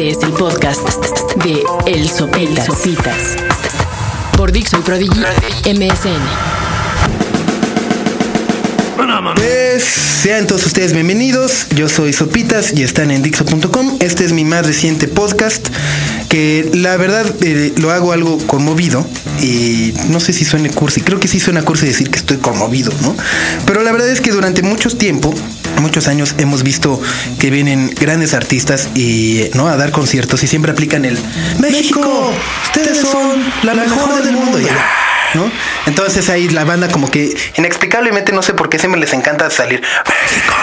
Este es el podcast de El Sopitas. Por Dixo y Prodigy MSN. Pues sean todos ustedes bienvenidos. Yo soy Sopitas y están en Dixo.com. Este es mi más reciente podcast que la verdad eh, lo hago algo conmovido y no sé si suene cursi. Creo que sí suena cursi decir que estoy conmovido, ¿no? Pero la verdad es que durante mucho tiempo muchos años hemos visto que vienen grandes artistas y no a dar conciertos y siempre aplican el México, ustedes son la mejor del mundo. ¿No? Entonces ahí la banda como que inexplicablemente no sé por qué siempre les encanta salir México.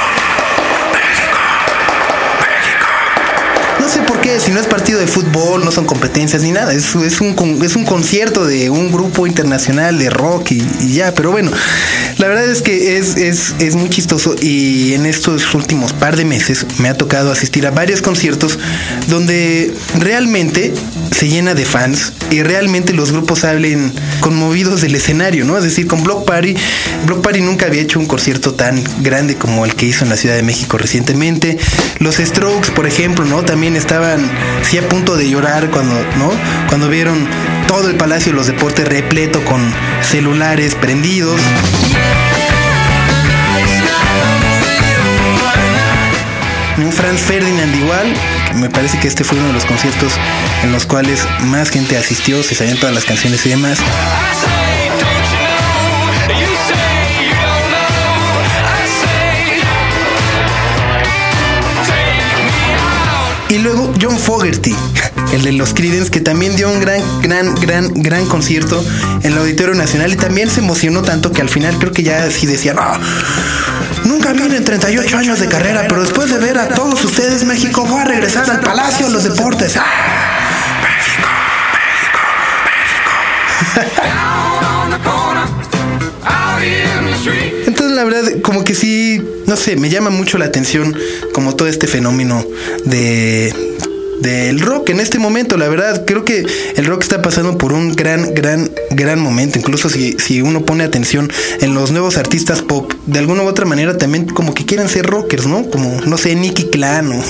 No sé por qué, si no es partido de fútbol, no son competencias ni nada. Es, es, un, es un concierto de un grupo internacional de rock y, y ya. Pero bueno, la verdad es que es, es, es muy chistoso y en estos últimos par de meses me ha tocado asistir a varios conciertos donde realmente se llena de fans y realmente los grupos salen conmovidos del escenario, ¿no? Es decir, con Block Party, Block Party nunca había hecho un concierto tan grande como el que hizo en la Ciudad de México recientemente. Los Strokes, por ejemplo, ¿no? También estaban sí a punto de llorar cuando, ¿no? Cuando vieron todo el Palacio de los Deportes repleto con celulares prendidos. Un Franz Ferdinand igual. Me parece que este fue uno de los conciertos en los cuales más gente asistió, se sabían todas las canciones y demás. John Fogerty, el de los Creedence, que también dio un gran, gran, gran, gran concierto en el Auditorio Nacional y también se emocionó tanto que al final creo que ya así decía, "No, nunca vine en 38 años de carrera, pero después de ver a todos ustedes, México, voy a regresar al Palacio de los Deportes. ¡Ah! Entonces la verdad como que sí, no sé, me llama mucho la atención como todo este fenómeno de del rock en este momento, la verdad, creo que el rock está pasando por un gran, gran, gran momento. Incluso si, si uno pone atención en los nuevos artistas pop, de alguna u otra manera también como que quieren ser rockers, ¿no? Como, no sé, Nicky Clan o,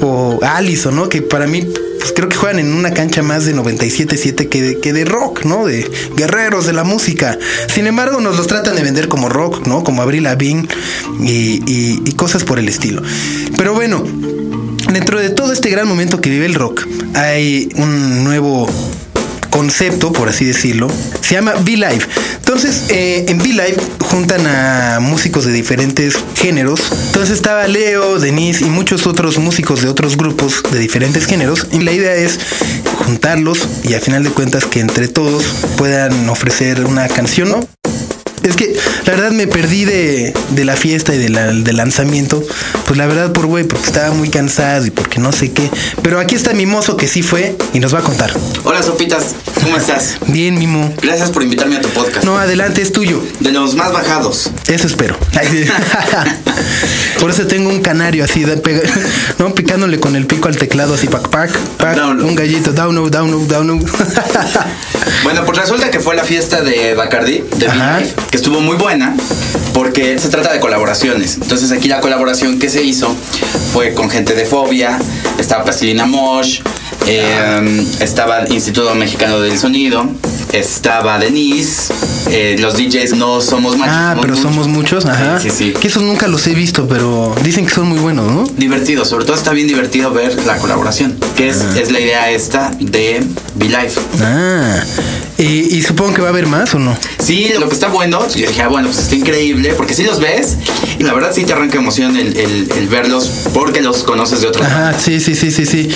o Allison, ¿no? Que para mí pues creo que juegan en una cancha más de 97.7 que de, que de rock, ¿no? De guerreros de la música. Sin embargo, nos los tratan de vender como rock, ¿no? Como Avril Lavigne y, cosas por el estilo. Pero bueno, dentro de todo este gran momento que vive el rock, hay un nuevo concepto, por así decirlo, se llama V-Live. Entonces, eh, en V-Live juntan a músicos de diferentes géneros. Entonces estaba Leo, Denise y muchos otros músicos de otros grupos de diferentes géneros. Y la idea es juntarlos y a final de cuentas que entre todos puedan ofrecer una canción, ¿no? Es que la verdad me perdí de, de la fiesta y del lanzamiento. Pues la verdad por güey, porque estaba muy cansado y porque no sé qué. Pero aquí está mi mozo que sí fue y nos va a contar. Hola Sopitas, ¿cómo estás? Bien, Mimo. Gracias por invitarme a tu podcast. No, adelante, es tuyo. De los más bajados. Eso espero. Por eso tengo un canario así, de pega- ¿no? Picándole con el pico al teclado así, pac, pac, pac. Download. Un gallito, down, down, down. Bueno, pues resulta que fue la fiesta de Bacardi, de Life, que estuvo muy buena porque se trata de colaboraciones. Entonces aquí la colaboración que se hizo fue con gente de Fobia, estaba Plastilina Mosh, eh, estaba el Instituto Mexicano del Sonido, estaba Denise, eh, los DJs no somos machos. Ah, pero somos muchos, ajá. Sí, sí, sí. Que esos nunca los he visto, pero dicen que son muy buenos, ¿no? Divertido, sobre todo está bien divertido ver la colaboración, que es, es la idea esta de Be Life. Ah, y, y supongo que va a haber más o no. Sí, lo que está bueno, yo dije, ah, bueno, pues está increíble, porque sí los ves y la verdad sí te arranca emoción el, el- el verlos porque los conoces de otros. Ajá, sí, sí, sí, sí, sí.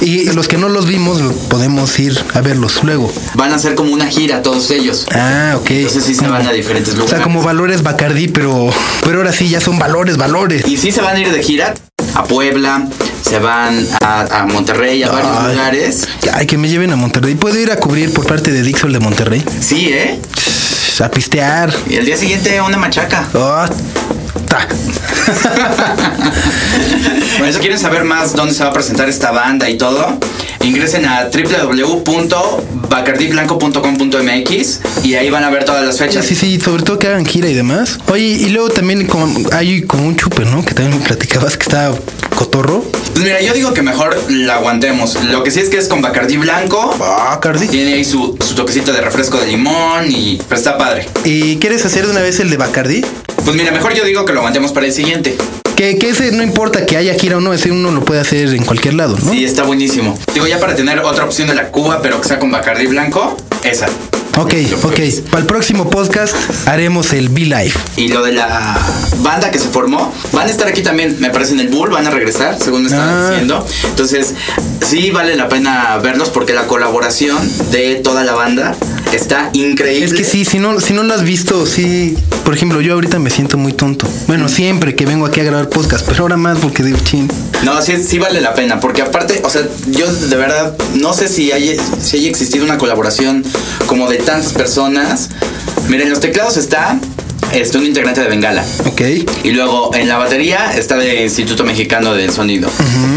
Y los que no los vimos, podemos ir a verlos luego. Van a hacer como una gira todos ellos. Ah, ok. Entonces sí se van a diferentes O lugares. sea, como valores Bacardí, pero, pero ahora sí ya son valores, valores. Y sí se van a ir de gira a Puebla, se van a, a Monterrey, a varios Ay. lugares. Ay, que me lleven a Monterrey. ¿Puedo ir a cubrir por parte de Dixon de Monterrey? Sí, ¿eh? A pistear. Y el día siguiente una machaca. Oh, ta. Por eso quieren saber más dónde se va a presentar esta banda y todo. Ingresen a www.bacardiblanco.com.mx y ahí van a ver todas las fechas. Sí, sí, sobre todo que hagan gira y demás. Oye, y luego también como, hay como un chupe, ¿no? Que también me platicabas que estaba cotorro. Pues mira, yo digo que mejor la aguantemos. Lo que sí es que es con Bacardí blanco. Cardi. Tiene ahí su, su toquecito de refresco de limón y pero está padre. ¿Y quieres hacer de una vez el de Bacardi? Pues mira, mejor yo digo que lo aguantemos para el siguiente. Que, que ese no importa que haya gira o no, ese uno lo puede hacer en cualquier lado, ¿no? Sí, está buenísimo. Digo, ya para tener otra opción de la Cuba, pero que sea con Bacardí blanco, esa. Ok, ok. Para el próximo podcast haremos el Be Life. Y lo de la banda que se formó, van a estar aquí también, me parece, en el Bull, van a regresar, según me estaban Ah. diciendo. Entonces, sí vale la pena verlos porque la colaboración de toda la banda está increíble. Es que sí, si no, si no lo has visto, sí. Por ejemplo, yo ahorita me siento muy tonto. Bueno, siempre que vengo aquí a grabar podcast, pero ahora más porque digo, chin. No, sí, sí vale la pena, porque aparte, o sea, yo de verdad no sé si haya, si haya existido una colaboración como de tantas personas. Miren, en los teclados está este, un integrante de Bengala. Ok. Y luego en la batería está del Instituto Mexicano del Sonido.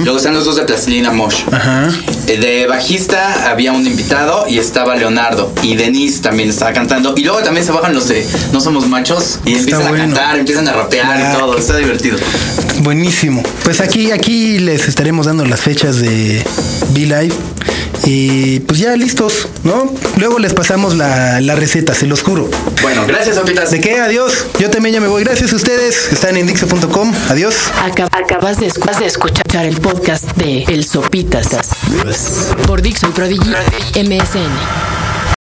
Luego están los dos de Plastilina Mosh. Ajá. Eh, De bajista había un invitado y estaba Leonardo. Y Denise también estaba cantando. Y luego también se bajan los de No Somos Machos y empiezan bueno. a cantar, empiezan a rapear Ah, y todo. Está divertido. Buenísimo. Pues aquí, aquí les estaremos dando las fechas de Be Live. Y pues ya listos, ¿no? Luego les pasamos la, la receta, se los juro. Bueno, gracias, Sopitas. ¿De qué? Adiós. Yo también ya me voy. Gracias a ustedes. Están en Dixo.com. Adiós. Acab- acabas de, escu- de escuchar el podcast de El Sopitas por Dixon Prodigy MSN.